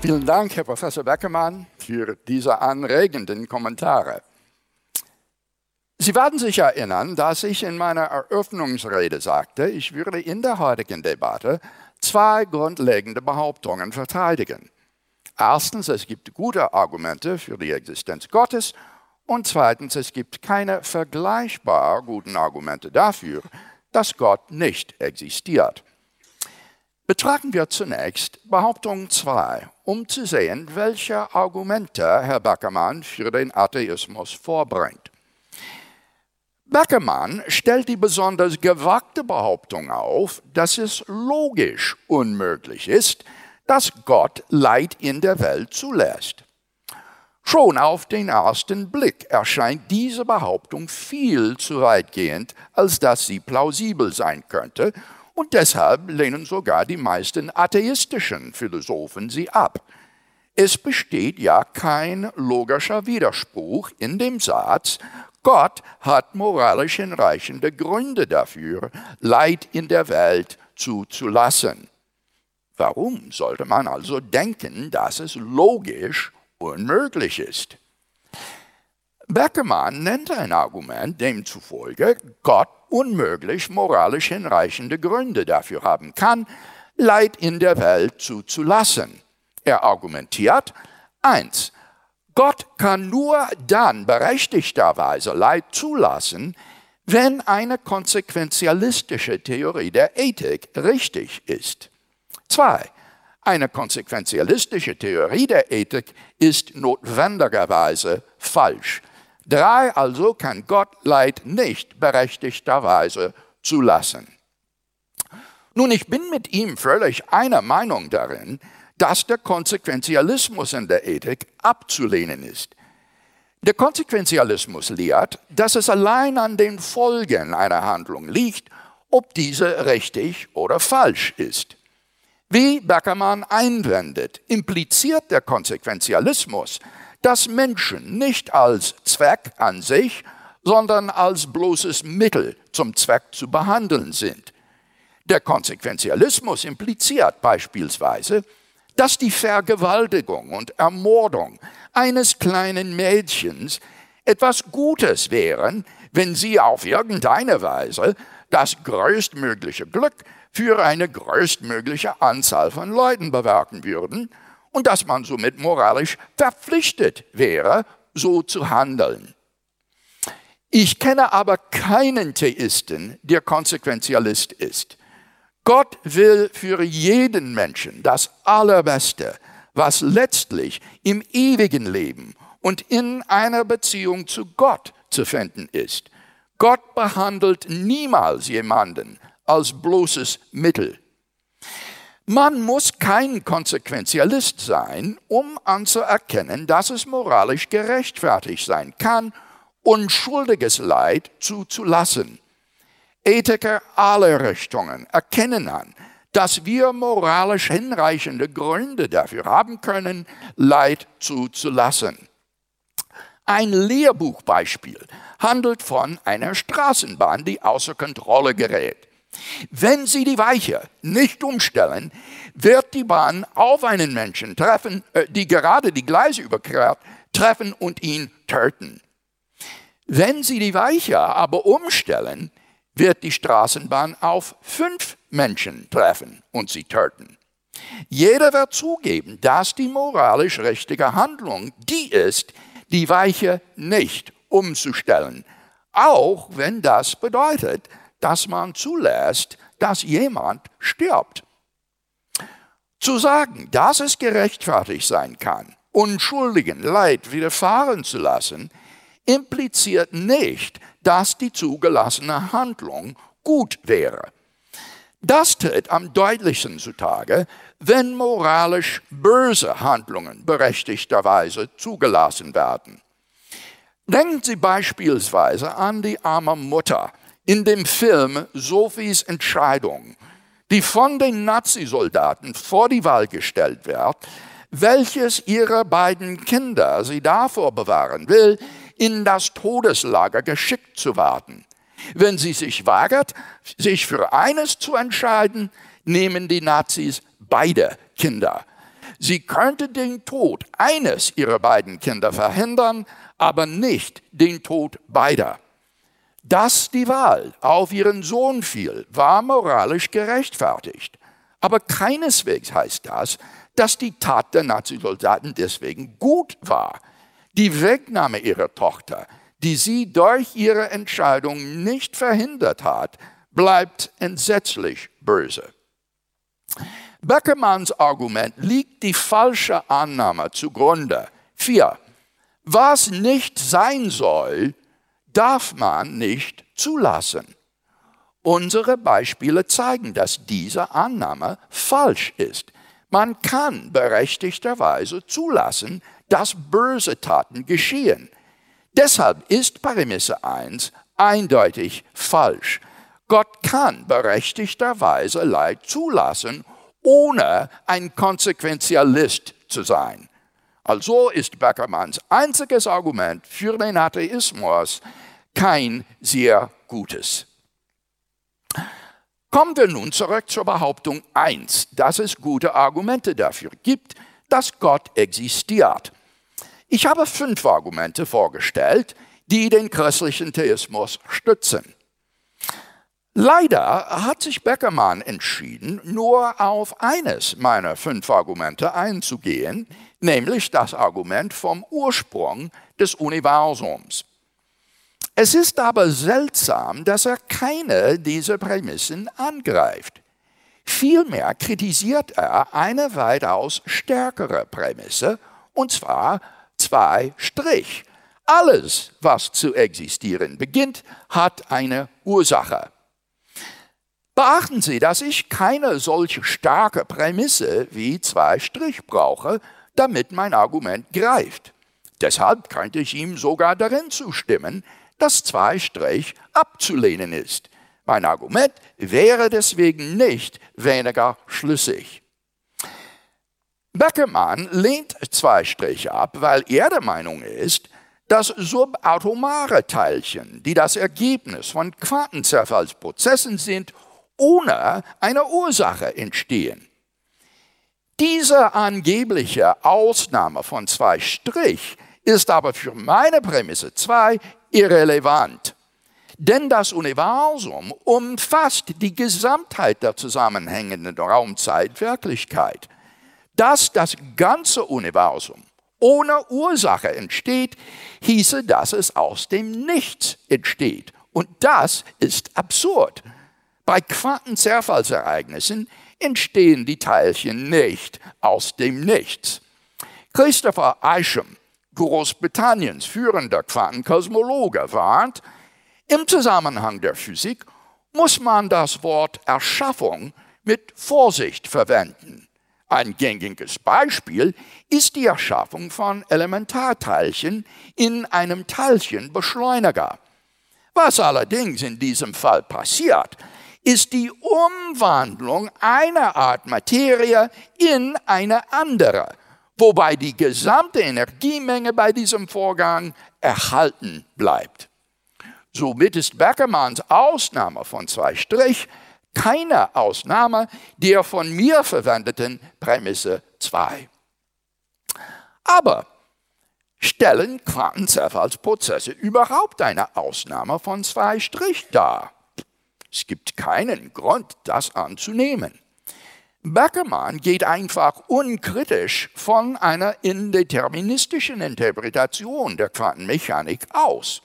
Vielen Dank, Herr Professor Beckermann, für diese anregenden Kommentare. Sie werden sich erinnern, dass ich in meiner Eröffnungsrede sagte, ich würde in der heutigen Debatte zwei grundlegende Behauptungen verteidigen. Erstens, es gibt gute Argumente für die Existenz Gottes und zweitens, es gibt keine vergleichbar guten Argumente dafür, dass Gott nicht existiert. Betrachten wir zunächst Behauptung 2, um zu sehen, welche Argumente Herr Beckermann für den Atheismus vorbringt. Beckermann stellt die besonders gewagte Behauptung auf, dass es logisch unmöglich ist, dass Gott Leid in der Welt zulässt. Schon auf den ersten Blick erscheint diese Behauptung viel zu weitgehend, als dass sie plausibel sein könnte, und deshalb lehnen sogar die meisten atheistischen Philosophen sie ab. Es besteht ja kein logischer Widerspruch in dem Satz, Gott hat moralisch hinreichende Gründe dafür, Leid in der Welt zuzulassen. Warum sollte man also denken, dass es logisch unmöglich ist? Beckermann nennt ein Argument, demzufolge Gott unmöglich moralisch hinreichende Gründe dafür haben kann, Leid in der Welt zuzulassen. Er argumentiert, eins, Gott kann nur dann berechtigterweise Leid zulassen, wenn eine konsequenzialistische Theorie der Ethik richtig ist. Zwei, eine konsequenzialistische Theorie der Ethik ist notwendigerweise falsch. Drei, also kann Gott Leid nicht berechtigterweise zulassen. Nun, ich bin mit ihm völlig einer Meinung darin, dass der Konsequenzialismus in der Ethik abzulehnen ist. Der Konsequenzialismus lehrt, dass es allein an den Folgen einer Handlung liegt, ob diese richtig oder falsch ist. Wie Beckermann einwendet, impliziert der Konsequenzialismus, dass Menschen nicht als Zweck an sich, sondern als bloßes Mittel zum Zweck zu behandeln sind. Der Konsequenzialismus impliziert beispielsweise, dass die Vergewaltigung und Ermordung eines kleinen Mädchens etwas Gutes wären, wenn sie auf irgendeine Weise das größtmögliche Glück für eine größtmögliche Anzahl von Leuten bewerten würden und dass man somit moralisch verpflichtet wäre, so zu handeln. Ich kenne aber keinen Theisten, der Konsequenzialist ist. Gott will für jeden Menschen das Allerbeste, was letztlich im ewigen Leben und in einer Beziehung zu Gott zu finden ist. Gott behandelt niemals jemanden als bloßes Mittel. Man muss kein Konsequenzialist sein, um anzuerkennen, dass es moralisch gerechtfertigt sein kann, unschuldiges Leid zuzulassen. Ethiker aller Richtungen erkennen an, dass wir moralisch hinreichende Gründe dafür haben können, Leid zuzulassen. Ein Lehrbuchbeispiel handelt von einer Straßenbahn, die außer Kontrolle gerät. Wenn Sie die Weiche nicht umstellen, wird die Bahn auf einen Menschen treffen, äh, die gerade die Gleise überquert, treffen und ihn töten. Wenn Sie die Weiche aber umstellen, wird die Straßenbahn auf fünf Menschen treffen und sie töten. Jeder wird zugeben, dass die moralisch richtige Handlung die ist, die Weiche nicht umzustellen, auch wenn das bedeutet, dass man zulässt, dass jemand stirbt. Zu sagen, dass es gerechtfertigt sein kann, Unschuldigen Leid widerfahren zu lassen, impliziert nicht, dass die zugelassene Handlung gut wäre. Das tritt am deutlichsten zutage, wenn moralisch böse Handlungen berechtigterweise zugelassen werden. Denken Sie beispielsweise an die arme Mutter in dem Film Sophies Entscheidung, die von den Nazisoldaten vor die Wahl gestellt wird, welches ihrer beiden Kinder sie davor bewahren will, in das Todeslager geschickt zu werden. Wenn sie sich weigert, sich für eines zu entscheiden, nehmen die Nazis beide Kinder. Sie könnte den Tod eines ihrer beiden Kinder verhindern, aber nicht den Tod beider. Dass die Wahl auf ihren Sohn fiel, war moralisch gerechtfertigt. Aber keineswegs heißt das, dass die Tat der Nazisoldaten deswegen gut war. Die Wegnahme ihrer Tochter, die sie durch ihre Entscheidung nicht verhindert hat, bleibt entsetzlich böse. Beckermanns Argument liegt die falsche Annahme zugrunde. Vier. Was nicht sein soll, darf man nicht zulassen. Unsere Beispiele zeigen, dass diese Annahme falsch ist. Man kann berechtigterweise zulassen, dass böse Taten geschehen. Deshalb ist Prämisse 1 eindeutig falsch. Gott kann berechtigterweise Leid zulassen, ohne ein Konsequenzialist zu sein. Also ist Beckermanns einziges Argument für den Atheismus kein sehr gutes. Kommen wir nun zurück zur Behauptung 1, dass es gute Argumente dafür gibt, dass Gott existiert. Ich habe fünf Argumente vorgestellt, die den christlichen Theismus stützen. Leider hat sich Beckermann entschieden, nur auf eines meiner fünf Argumente einzugehen, nämlich das Argument vom Ursprung des Universums. Es ist aber seltsam, dass er keine dieser Prämissen angreift. Vielmehr kritisiert er eine weitaus stärkere Prämisse, und zwar zwei Strich. Alles, was zu existieren beginnt, hat eine Ursache. Beachten Sie, dass ich keine solche starke Prämisse wie zwei Strich brauche, damit mein Argument greift. Deshalb könnte ich ihm sogar darin zustimmen, dass zwei Strich abzulehnen ist. Mein Argument wäre deswegen nicht weniger schlüssig. Beckermann lehnt zwei Strich ab, weil er der Meinung ist, dass subatomare Teilchen, die das Ergebnis von Quantenzerfallsprozessen sind, ohne eine Ursache entstehen. Diese angebliche Ausnahme von zwei Strich ist aber für meine Prämisse 2 irrelevant. Denn das Universum umfasst die Gesamtheit der zusammenhängenden Raumzeitwirklichkeit. Dass das ganze Universum ohne Ursache entsteht, hieße, dass es aus dem Nichts entsteht. Und das ist absurd. Bei Quantenzerfallsereignissen entstehen die Teilchen nicht aus dem Nichts. Christopher Isham Großbritanniens führender Quantenkosmologe warnt, im Zusammenhang der Physik muss man das Wort Erschaffung mit Vorsicht verwenden. Ein gängiges Beispiel ist die Erschaffung von Elementarteilchen in einem Teilchenbeschleuniger. Was allerdings in diesem Fall passiert, ist die Umwandlung einer Art Materie in eine andere wobei die gesamte Energiemenge bei diesem Vorgang erhalten bleibt. Somit ist Beckermanns Ausnahme von zwei Strich keine Ausnahme der von mir verwendeten Prämisse 2. Aber stellen Quantenzerfallsprozesse überhaupt eine Ausnahme von zwei Strich dar? Es gibt keinen Grund, das anzunehmen. Beckermann geht einfach unkritisch von einer indeterministischen Interpretation der Quantenmechanik aus.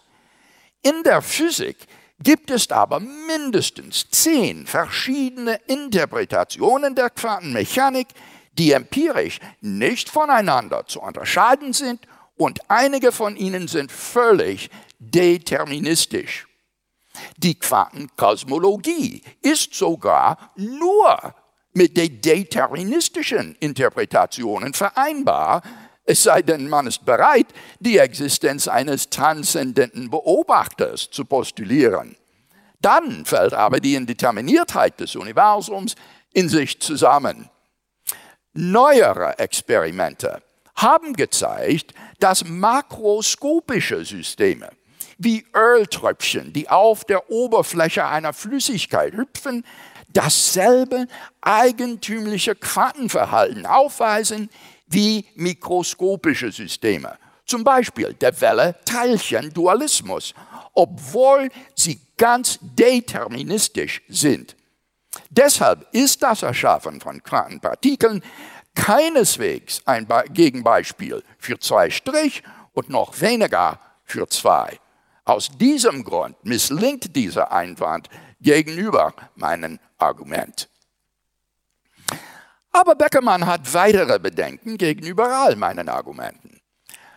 In der Physik gibt es aber mindestens zehn verschiedene Interpretationen der Quantenmechanik, die empirisch nicht voneinander zu unterscheiden sind und einige von ihnen sind völlig deterministisch. Die Quantenkosmologie ist sogar nur mit den deterministischen Interpretationen vereinbar, es sei denn, man ist bereit, die Existenz eines transzendenten Beobachters zu postulieren. Dann fällt aber die Indeterminiertheit des Universums in sich zusammen. Neuere Experimente haben gezeigt, dass makroskopische Systeme, wie Öltröpfchen, die auf der Oberfläche einer Flüssigkeit hüpfen, dasselbe eigentümliche Quantenverhalten aufweisen wie mikroskopische Systeme. Zum Beispiel der Welle-Teilchen-Dualismus, obwohl sie ganz deterministisch sind. Deshalb ist das Erschaffen von Quantenpartikeln keineswegs ein Gegenbeispiel für zwei Strich und noch weniger für zwei. Aus diesem Grund misslingt dieser Einwand gegenüber meinem Argument. Aber Beckermann hat weitere Bedenken gegenüber all meinen Argumenten.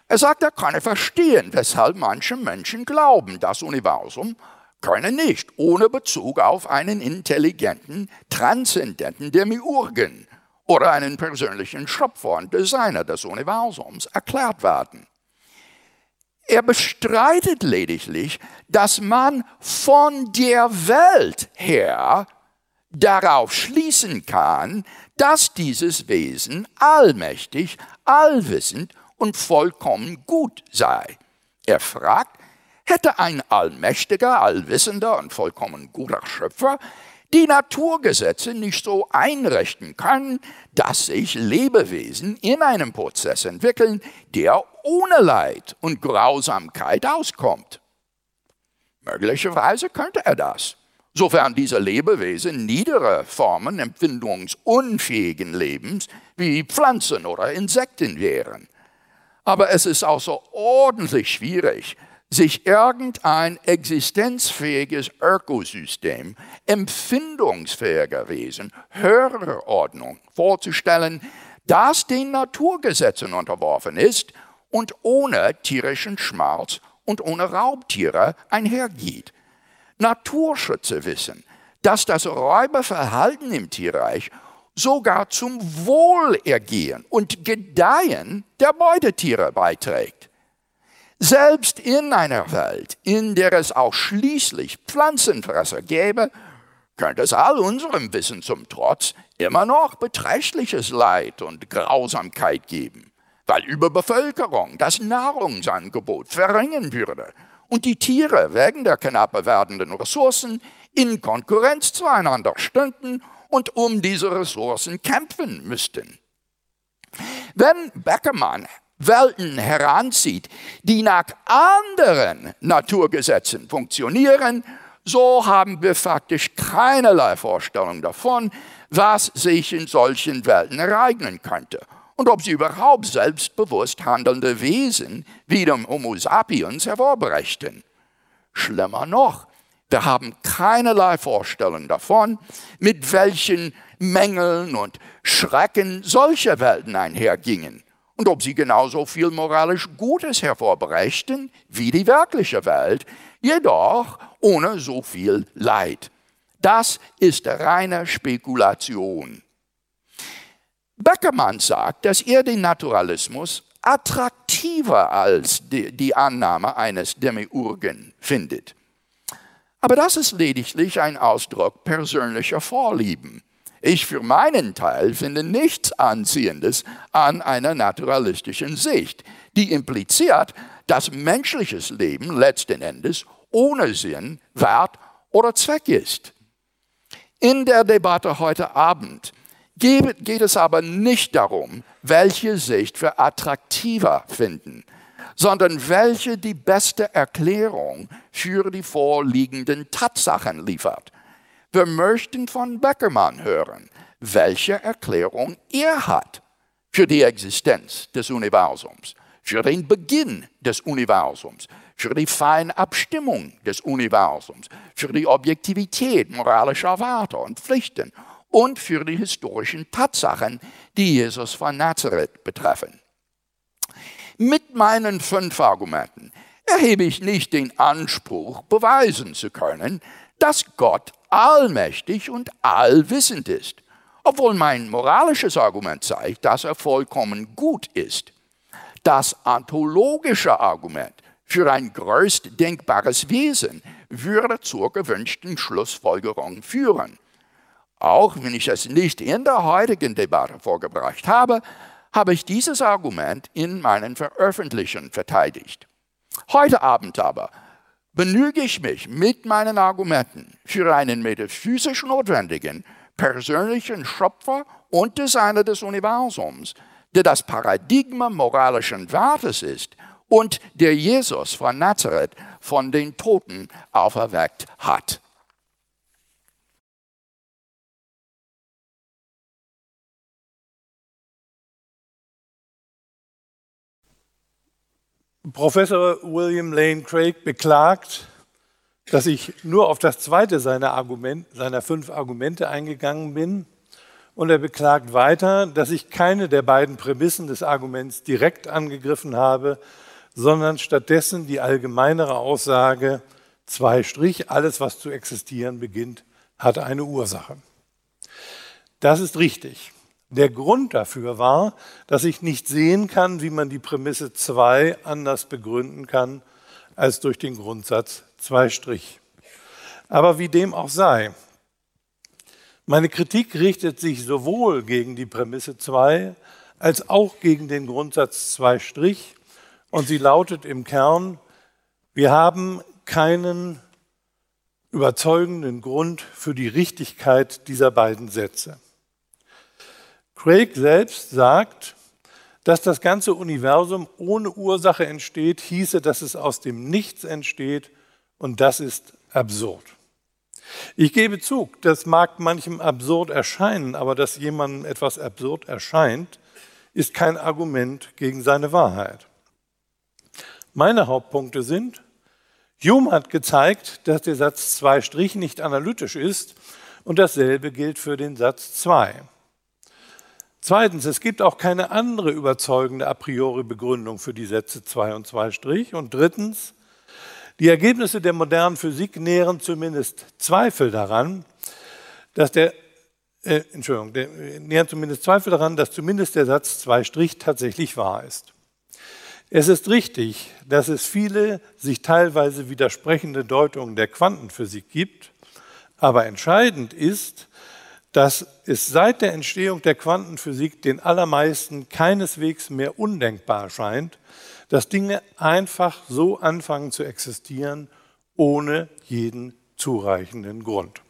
Er sagt, er könne verstehen, weshalb manche Menschen glauben, das Universum könne nicht ohne Bezug auf einen intelligenten, transzendenten Demiurgen oder einen persönlichen Schöpfer und Designer des Universums erklärt werden. Er bestreitet lediglich, dass man von der Welt her darauf schließen kann, dass dieses Wesen allmächtig, allwissend und vollkommen gut sei. Er fragt, hätte ein allmächtiger, allwissender und vollkommen guter Schöpfer die Naturgesetze nicht so einrichten können, dass sich Lebewesen in einem Prozess entwickeln, der ohne Leid und Grausamkeit auskommt. Möglicherweise könnte er das, sofern diese Lebewesen niedere Formen empfindungsunfähigen Lebens wie Pflanzen oder Insekten wären. Aber es ist außerordentlich schwierig, sich irgendein existenzfähiges Ökosystem, empfindungsfähiger Wesen, höhere Ordnung vorzustellen, das den Naturgesetzen unterworfen ist und ohne tierischen Schmerz und ohne Raubtiere einhergeht. Naturschützer wissen, dass das Räuberverhalten im Tierreich sogar zum Wohlergehen und Gedeihen der Beutetiere beiträgt. Selbst in einer Welt, in der es auch schließlich Pflanzenfresser gäbe, könnte es all unserem Wissen zum Trotz immer noch beträchtliches Leid und Grausamkeit geben, weil Überbevölkerung das Nahrungsangebot verringern würde und die Tiere wegen der knapper werdenden Ressourcen in Konkurrenz zueinander stünden und um diese Ressourcen kämpfen müssten. Wenn Beckermann Welten heranzieht, die nach anderen Naturgesetzen funktionieren, so haben wir faktisch keinerlei Vorstellung davon, was sich in solchen Welten ereignen könnte und ob sie überhaupt selbstbewusst handelnde Wesen wie dem Homo sapiens hervorbrächten. Schlimmer noch, wir haben keinerlei Vorstellung davon, mit welchen Mängeln und Schrecken solche Welten einhergingen und ob sie genauso viel moralisch Gutes hervorbrächten wie die wirkliche Welt, jedoch ohne so viel Leid. Das ist reine Spekulation. Beckermann sagt, dass er den Naturalismus attraktiver als die, die Annahme eines Demiurgen findet. Aber das ist lediglich ein Ausdruck persönlicher Vorlieben. Ich für meinen Teil finde nichts Anziehendes an einer naturalistischen Sicht, die impliziert, dass menschliches Leben letzten Endes ohne Sinn, Wert oder Zweck ist. In der Debatte heute Abend geht es aber nicht darum, welche Sicht wir attraktiver finden, sondern welche die beste Erklärung für die vorliegenden Tatsachen liefert. Wir möchten von Beckermann hören, welche Erklärung er hat für die Existenz des Universums, für den Beginn des Universums, für die Feinabstimmung des Universums, für die Objektivität moralischer Werte und Pflichten und für die historischen Tatsachen, die Jesus von Nazareth betreffen. Mit meinen fünf Argumenten erhebe ich nicht den Anspruch, beweisen zu können, dass Gott allmächtig und allwissend ist, obwohl mein moralisches Argument zeigt, dass er vollkommen gut ist. Das ontologische Argument für ein größt denkbares Wesen würde zur gewünschten Schlussfolgerung führen. Auch wenn ich es nicht in der heutigen Debatte vorgebracht habe, habe ich dieses Argument in meinen Veröffentlichungen verteidigt. Heute Abend aber Benüge ich mich mit meinen Argumenten für einen metaphysisch notwendigen, persönlichen Schöpfer und Designer des Universums, der das Paradigma moralischen Wertes ist und der Jesus von Nazareth von den Toten auferweckt hat. Professor William Lane Craig beklagt, dass ich nur auf das zweite seiner, Argument, seiner fünf Argumente eingegangen bin. Und er beklagt weiter, dass ich keine der beiden Prämissen des Arguments direkt angegriffen habe, sondern stattdessen die allgemeinere Aussage, zwei Strich, alles, was zu existieren beginnt, hat eine Ursache. Das ist richtig. Der Grund dafür war, dass ich nicht sehen kann, wie man die Prämisse 2 anders begründen kann als durch den Grundsatz 2 Strich. Aber wie dem auch sei, meine Kritik richtet sich sowohl gegen die Prämisse 2 als auch gegen den Grundsatz 2 Strich und sie lautet im Kern, wir haben keinen überzeugenden Grund für die Richtigkeit dieser beiden Sätze. Craig selbst sagt, dass das ganze Universum ohne Ursache entsteht, hieße, dass es aus dem Nichts entsteht und das ist absurd. Ich gebe zu, das mag manchem absurd erscheinen, aber dass jemandem etwas absurd erscheint, ist kein Argument gegen seine Wahrheit. Meine Hauptpunkte sind, Hume hat gezeigt, dass der Satz 2 Strich nicht analytisch ist und dasselbe gilt für den Satz 2. Zweitens, es gibt auch keine andere überzeugende a priori Begründung für die Sätze 2 und 2 Strich. Und drittens, die Ergebnisse der modernen Physik nähren zumindest Zweifel daran, dass der äh, Entschuldigung, der, nähern zumindest Zweifel daran, dass zumindest der Satz 2 Strich tatsächlich wahr ist. Es ist richtig, dass es viele sich teilweise widersprechende Deutungen der Quantenphysik gibt, aber entscheidend ist, dass es seit der Entstehung der Quantenphysik den allermeisten keineswegs mehr undenkbar scheint, dass Dinge einfach so anfangen zu existieren, ohne jeden zureichenden Grund.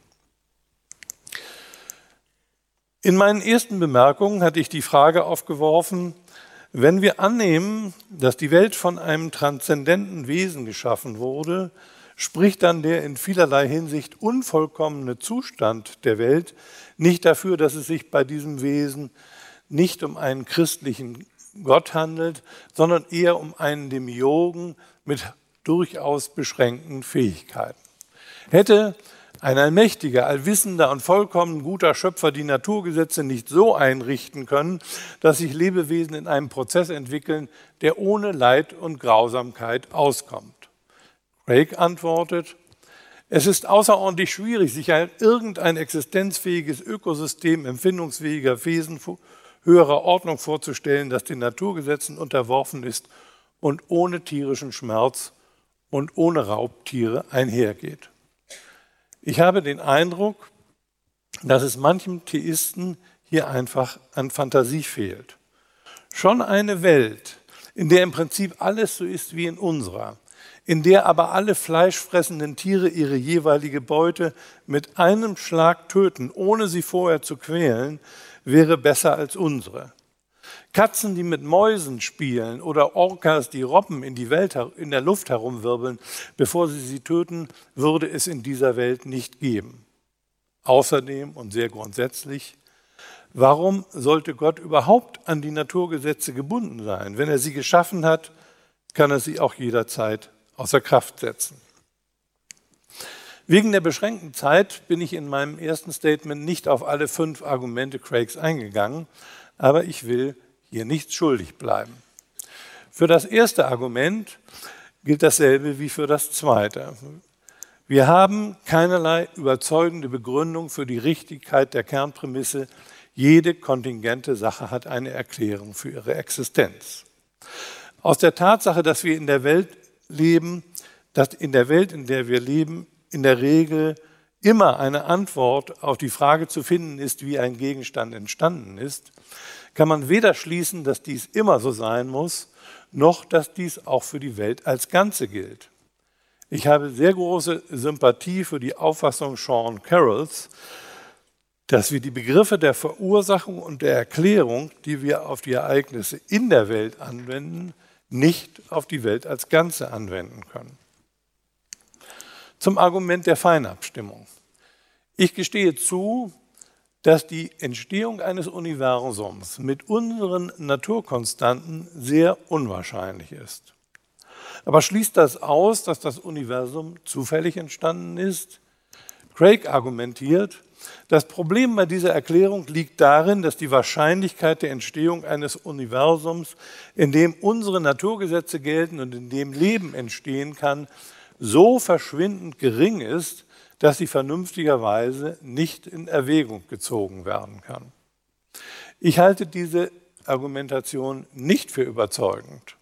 In meinen ersten Bemerkungen hatte ich die Frage aufgeworfen, wenn wir annehmen, dass die Welt von einem transzendenten Wesen geschaffen wurde, spricht dann der in vielerlei Hinsicht unvollkommene Zustand der Welt nicht dafür, dass es sich bei diesem Wesen nicht um einen christlichen Gott handelt, sondern eher um einen Demiurgen mit durchaus beschränkten Fähigkeiten. Hätte ein allmächtiger, allwissender und vollkommen guter Schöpfer die Naturgesetze nicht so einrichten können, dass sich Lebewesen in einem Prozess entwickeln, der ohne Leid und Grausamkeit auskommt. Craig antwortet, es ist außerordentlich schwierig, sich ein, irgendein existenzfähiges Ökosystem empfindungsfähiger Wesen höherer Ordnung vorzustellen, das den Naturgesetzen unterworfen ist und ohne tierischen Schmerz und ohne Raubtiere einhergeht. Ich habe den Eindruck, dass es manchem Theisten hier einfach an Fantasie fehlt. Schon eine Welt, in der im Prinzip alles so ist wie in unserer, in der aber alle fleischfressenden Tiere ihre jeweilige Beute mit einem Schlag töten, ohne sie vorher zu quälen, wäre besser als unsere. Katzen, die mit Mäusen spielen oder Orcas, die Robben in, die Welt, in der Luft herumwirbeln, bevor sie sie töten, würde es in dieser Welt nicht geben. Außerdem und sehr grundsätzlich, warum sollte Gott überhaupt an die Naturgesetze gebunden sein? Wenn er sie geschaffen hat, kann er sie auch jederzeit außer Kraft setzen. Wegen der beschränkten Zeit bin ich in meinem ersten Statement nicht auf alle fünf Argumente Craigs eingegangen, aber ich will hier nichts schuldig bleiben. Für das erste Argument gilt dasselbe wie für das zweite. Wir haben keinerlei überzeugende Begründung für die Richtigkeit der Kernprämisse, jede kontingente Sache hat eine Erklärung für ihre Existenz. Aus der Tatsache, dass wir in der Welt leben, dass in der Welt, in der wir leben, in der Regel immer eine Antwort auf die Frage zu finden ist, wie ein Gegenstand entstanden ist, kann man weder schließen, dass dies immer so sein muss, noch dass dies auch für die Welt als Ganze gilt. Ich habe sehr große Sympathie für die Auffassung Sean Carrolls, dass wir die Begriffe der Verursachung und der Erklärung, die wir auf die Ereignisse in der Welt anwenden, nicht auf die Welt als Ganze anwenden können. Zum Argument der Feinabstimmung. Ich gestehe zu, dass die Entstehung eines Universums mit unseren Naturkonstanten sehr unwahrscheinlich ist. Aber schließt das aus, dass das Universum zufällig entstanden ist? Craig argumentiert, das Problem bei dieser Erklärung liegt darin, dass die Wahrscheinlichkeit der Entstehung eines Universums, in dem unsere Naturgesetze gelten und in dem Leben entstehen kann, so verschwindend gering ist, dass sie vernünftigerweise nicht in Erwägung gezogen werden kann. Ich halte diese Argumentation nicht für überzeugend.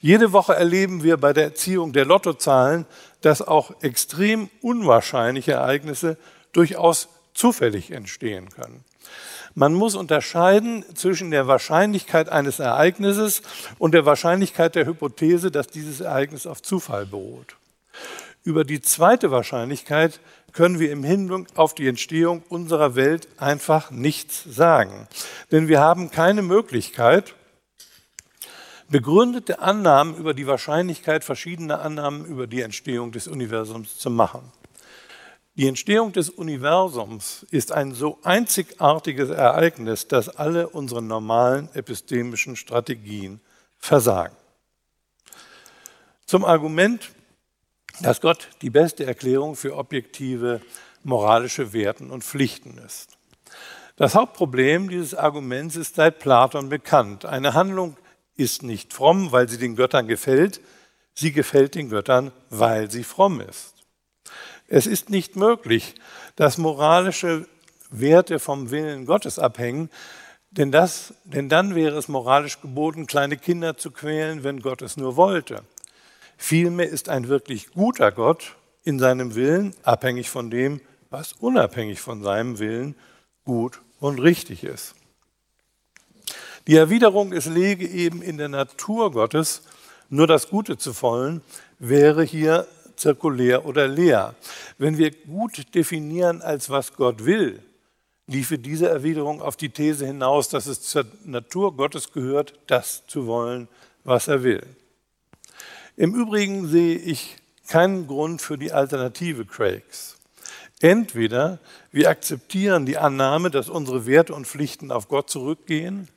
Jede Woche erleben wir bei der Erziehung der Lottozahlen, dass auch extrem unwahrscheinliche Ereignisse durchaus zufällig entstehen können. Man muss unterscheiden zwischen der Wahrscheinlichkeit eines Ereignisses und der Wahrscheinlichkeit der Hypothese, dass dieses Ereignis auf Zufall beruht. Über die zweite Wahrscheinlichkeit können wir im Hinblick auf die Entstehung unserer Welt einfach nichts sagen. Denn wir haben keine Möglichkeit, begründete Annahmen über die Wahrscheinlichkeit verschiedener Annahmen über die Entstehung des Universums zu machen. Die Entstehung des Universums ist ein so einzigartiges Ereignis, dass alle unsere normalen epistemischen Strategien versagen. Zum Argument, dass Gott die beste Erklärung für objektive moralische Werten und Pflichten ist. Das Hauptproblem dieses Arguments ist seit Platon bekannt. Eine Handlung ist nicht fromm, weil sie den Göttern gefällt, sie gefällt den Göttern, weil sie fromm ist. Es ist nicht möglich, dass moralische Werte vom Willen Gottes abhängen, denn, das, denn dann wäre es moralisch geboten, kleine Kinder zu quälen, wenn Gott es nur wollte. Vielmehr ist ein wirklich guter Gott in seinem Willen abhängig von dem, was unabhängig von seinem Willen gut und richtig ist. Die Erwiderung, es lege eben in der Natur Gottes nur das Gute zu wollen, wäre hier zirkulär oder leer. Wenn wir gut definieren, als was Gott will, liefe diese Erwiderung auf die These hinaus, dass es zur Natur Gottes gehört, das zu wollen, was er will. Im Übrigen sehe ich keinen Grund für die Alternative Craigs. Entweder wir akzeptieren die Annahme, dass unsere Werte und Pflichten auf Gott zurückgehen,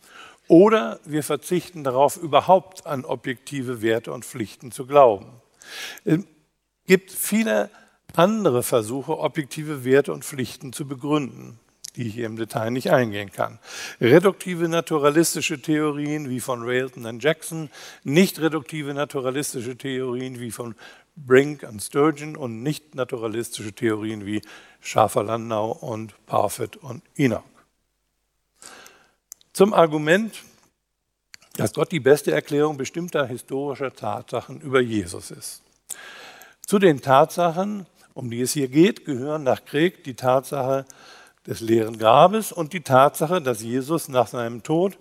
oder wir verzichten darauf, überhaupt an objektive Werte und Pflichten zu glauben gibt viele andere Versuche, objektive Werte und Pflichten zu begründen, die ich hier im Detail nicht eingehen kann. Reduktive naturalistische Theorien wie von Railton und Jackson, nicht reduktive naturalistische Theorien wie von Brink und Sturgeon und nicht naturalistische Theorien wie Schafer-Landau und Parfit und Enoch. Zum Argument, dass Gott die beste Erklärung bestimmter historischer Tatsachen über Jesus ist. Zu den Tatsachen, um die es hier geht, gehören nach Krieg die Tatsache des leeren Grabes und die Tatsache, dass Jesus nach seinem Tod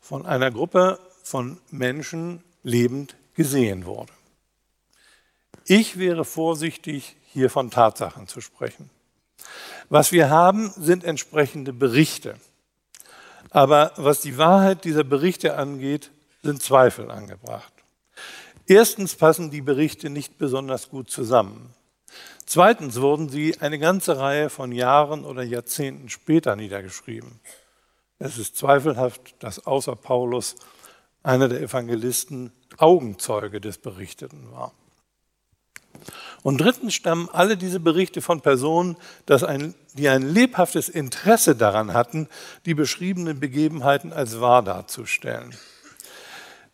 von einer Gruppe von Menschen lebend gesehen wurde. Ich wäre vorsichtig, hier von Tatsachen zu sprechen. Was wir haben, sind entsprechende Berichte. Aber was die Wahrheit dieser Berichte angeht, sind Zweifel angebracht. Erstens passen die Berichte nicht besonders gut zusammen. Zweitens wurden sie eine ganze Reihe von Jahren oder Jahrzehnten später niedergeschrieben. Es ist zweifelhaft, dass außer Paulus einer der Evangelisten Augenzeuge des Berichteten war. Und drittens stammen alle diese Berichte von Personen, ein, die ein lebhaftes Interesse daran hatten, die beschriebenen Begebenheiten als wahr darzustellen.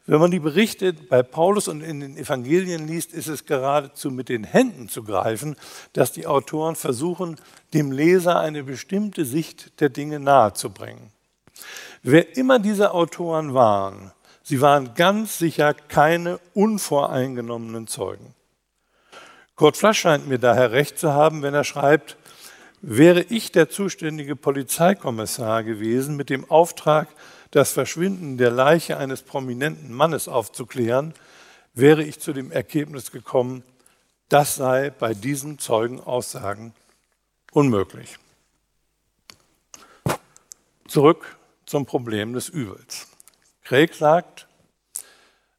Wenn man die Berichte bei Paulus und in den Evangelien liest, ist es geradezu mit den Händen zu greifen, dass die Autoren versuchen, dem Leser eine bestimmte Sicht der Dinge nahezubringen. Wer immer diese Autoren waren, sie waren ganz sicher keine unvoreingenommenen Zeugen. Kurt Flasch scheint mir daher recht zu haben, wenn er schreibt, wäre ich der zuständige Polizeikommissar gewesen mit dem Auftrag, das Verschwinden der Leiche eines prominenten Mannes aufzuklären, wäre ich zu dem Ergebnis gekommen, Das sei bei diesen Zeugenaussagen unmöglich. Zurück zum Problem des Übels. Craig sagt,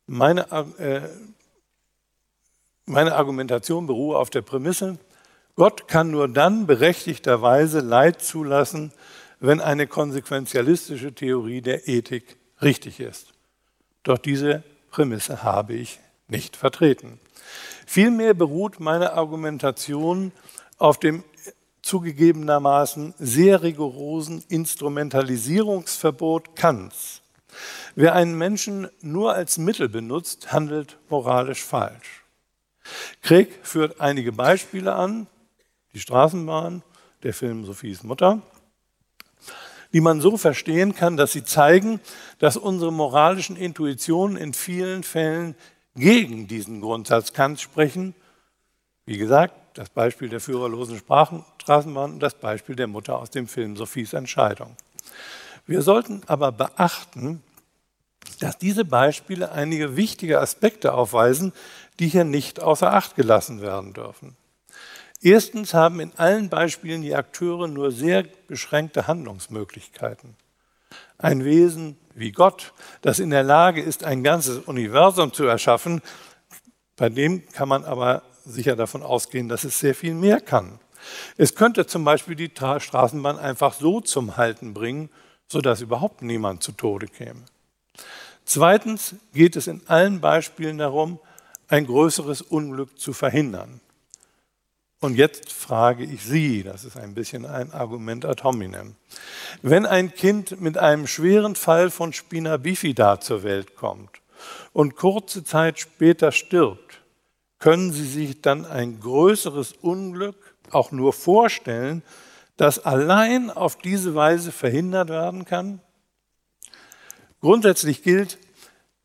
meine, äh, meine Argumentation beruhe auf der Prämisse, Gott kann nur dann berechtigterweise Leid zulassen, wenn eine konsequenzialistische Theorie der Ethik richtig ist. Doch diese Prämisse habe ich nicht vertreten. Vielmehr beruht meine Argumentation auf dem zugegebenermaßen sehr rigorosen Instrumentalisierungsverbot Kants. Wer einen Menschen nur als Mittel benutzt, handelt moralisch falsch. Krieg führt einige Beispiele an, die Straßenbahn, der Film Sophies Mutter, die man so verstehen kann, dass sie zeigen, dass unsere moralischen Intuitionen in vielen Fällen gegen diesen Grundsatz Kants sprechen. Wie gesagt, das Beispiel der führerlosen Straßenbahn und das Beispiel der Mutter aus dem Film Sophies Entscheidung. Wir sollten aber beachten, dass diese Beispiele einige wichtige Aspekte aufweisen, die hier nicht außer Acht gelassen werden dürfen. Erstens haben in allen Beispielen die Akteure nur sehr beschränkte Handlungsmöglichkeiten. Ein Wesen wie Gott, das in der Lage ist, ein ganzes Universum zu erschaffen, bei dem kann man aber sicher davon ausgehen, dass es sehr viel mehr kann. Es könnte zum Beispiel die Straßenbahn einfach so zum Halten bringen, sodass überhaupt niemand zu Tode käme. Zweitens geht es in allen Beispielen darum, ein größeres Unglück zu verhindern. Und jetzt frage ich Sie, das ist ein bisschen ein Argument ad hominem. Wenn ein Kind mit einem schweren Fall von Spina bifida zur Welt kommt und kurze Zeit später stirbt, können Sie sich dann ein größeres Unglück auch nur vorstellen, das allein auf diese Weise verhindert werden kann? Grundsätzlich gilt,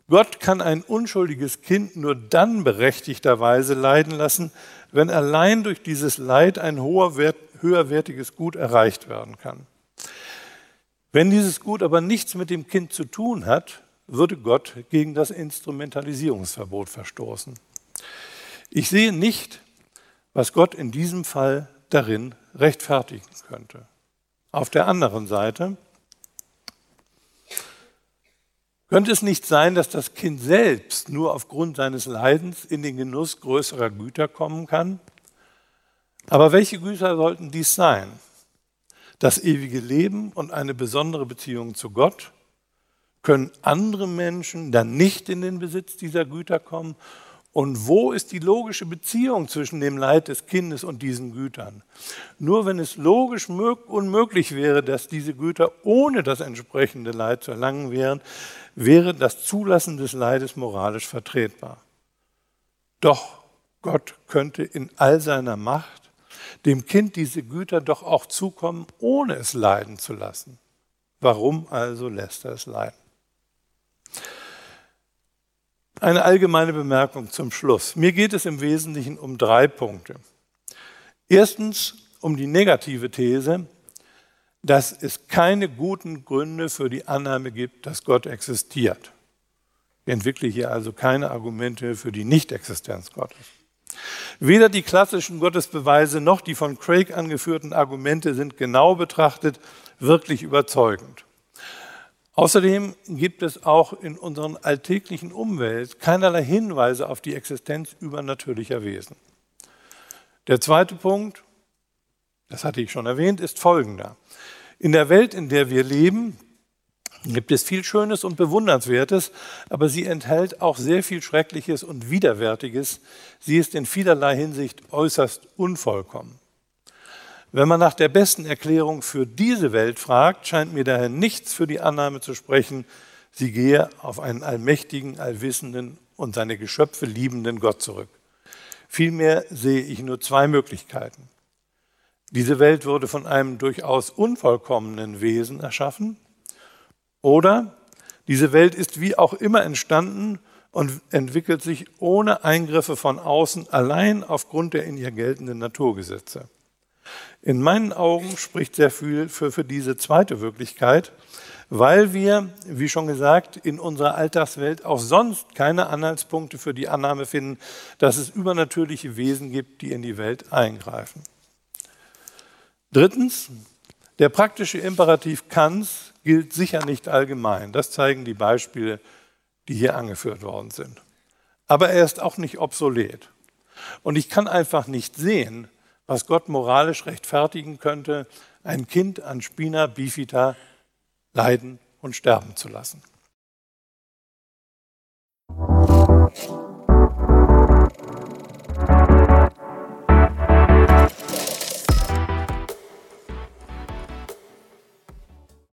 Gott kann ein unschuldiges Kind nur dann berechtigterweise leiden lassen, wenn allein durch dieses Leid ein hoher Wert, höherwertiges Gut erreicht werden kann. Wenn dieses Gut aber nichts mit dem Kind zu tun hat, würde Gott gegen das Instrumentalisierungsverbot verstoßen. Ich sehe nicht, was Gott in diesem Fall darin rechtfertigen könnte. Auf der anderen Seite könnte es nicht sein, dass das Kind selbst nur aufgrund seines Leidens in den Genuss größerer Güter kommen kann? Aber welche Güter sollten dies sein? Das ewige Leben und eine besondere Beziehung zu Gott? Können andere Menschen dann nicht in den Besitz dieser Güter kommen? Und wo ist die logische Beziehung zwischen dem Leid des Kindes und diesen Gütern? Nur wenn es logisch unmöglich wäre, dass diese Güter ohne das entsprechende Leid zu erlangen wären, wäre das Zulassen des Leides moralisch vertretbar. Doch Gott könnte in all seiner Macht dem Kind diese Güter doch auch zukommen, ohne es leiden zu lassen. Warum also lässt er es leiden? Eine allgemeine Bemerkung zum Schluss. Mir geht es im Wesentlichen um drei Punkte. Erstens um die negative These, dass es keine guten Gründe für die Annahme gibt, dass Gott existiert. Ich entwickle hier also keine Argumente für die Nichtexistenz Gottes. Weder die klassischen Gottesbeweise noch die von Craig angeführten Argumente sind genau betrachtet wirklich überzeugend. Außerdem gibt es auch in unserer alltäglichen Umwelt keinerlei Hinweise auf die Existenz übernatürlicher Wesen. Der zweite Punkt, das hatte ich schon erwähnt, ist folgender. In der Welt, in der wir leben, gibt es viel Schönes und Bewundernswertes, aber sie enthält auch sehr viel Schreckliches und Widerwärtiges. Sie ist in vielerlei Hinsicht äußerst unvollkommen. Wenn man nach der besten Erklärung für diese Welt fragt, scheint mir daher nichts für die Annahme zu sprechen, sie gehe auf einen allmächtigen, allwissenden und seine Geschöpfe liebenden Gott zurück. Vielmehr sehe ich nur zwei Möglichkeiten. Diese Welt wurde von einem durchaus unvollkommenen Wesen erschaffen oder diese Welt ist wie auch immer entstanden und entwickelt sich ohne Eingriffe von außen allein aufgrund der in ihr geltenden Naturgesetze. In meinen Augen spricht sehr viel für, für diese zweite Wirklichkeit, weil wir, wie schon gesagt, in unserer Alltagswelt auch sonst keine Anhaltspunkte für die Annahme finden, dass es übernatürliche Wesen gibt, die in die Welt eingreifen. Drittens, der praktische Imperativ Kants gilt sicher nicht allgemein. Das zeigen die Beispiele, die hier angeführt worden sind. Aber er ist auch nicht obsolet. Und ich kann einfach nicht sehen, was Gott moralisch rechtfertigen könnte, ein Kind an Spina bifida leiden und sterben zu lassen.